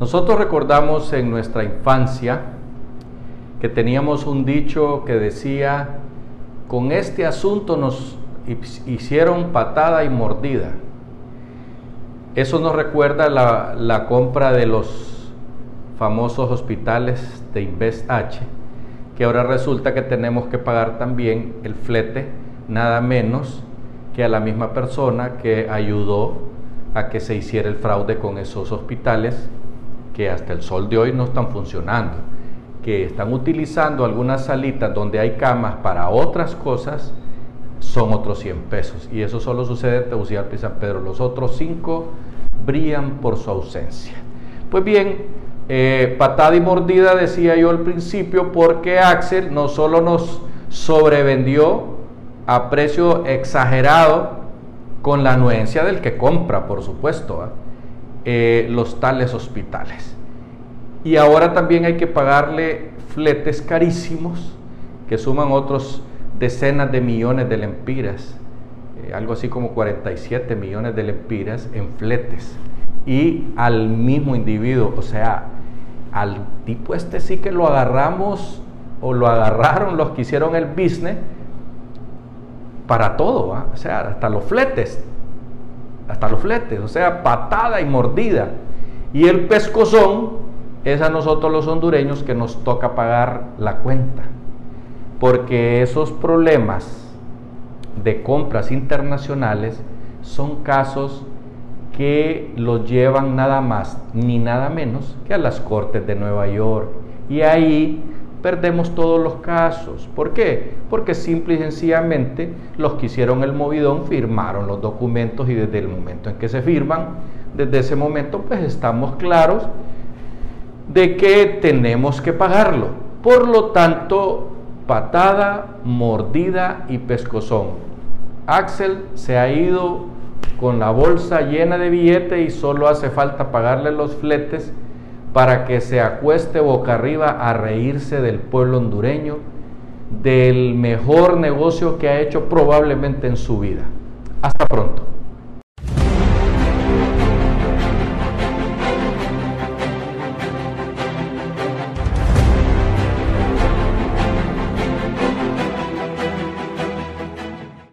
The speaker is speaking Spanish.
Nosotros recordamos en nuestra infancia que teníamos un dicho que decía, con este asunto nos hicieron patada y mordida. Eso nos recuerda la, compra de los famosos hospitales de Invest H, que ahora resulta que tenemos que pagar también el flete, nada menos que a la misma persona que ayudó a que se hiciera el fraude con esos hospitales que hasta el sol de hoy no están funcionando, que están utilizando algunas salitas donde hay camas para otras cosas, son otros 100 pesos. Y eso solo sucede en Tegucigalpa y San Pedro. Los otros 5 brillan por su ausencia. Pues bien, eh, patada y mordida decía yo al principio porque Axel no solo nos sobrevendió a precio exagerado con la anuencia del que compra, por supuesto. Eh, los tales hospitales. Y ahora también hay que pagarle fletes carísimos que suman otros decenas de millones de lempiras, eh, algo así como 47 millones de lempiras en fletes. Y al mismo individuo, o sea, al tipo este sí que lo agarramos o lo agarraron los que hicieron el business para todo, o sea, hasta los fletes hasta los fletes, o sea, patada y mordida. Y el pescozón es a nosotros los hondureños que nos toca pagar la cuenta, porque esos problemas de compras internacionales son casos que los llevan nada más ni nada menos que a las Cortes de Nueva York. Y ahí perdemos todos los casos. ¿Por qué? Porque simple y sencillamente los que hicieron el movidón firmaron los documentos y desde el momento en que se firman, desde ese momento pues estamos claros de que tenemos que pagarlo. Por lo tanto, patada, mordida y pescozón. Axel se ha ido con la bolsa llena de billetes y solo hace falta pagarle los fletes para que se acueste boca arriba a reírse del pueblo hondureño, del mejor negocio que ha hecho probablemente en su vida. Hasta pronto.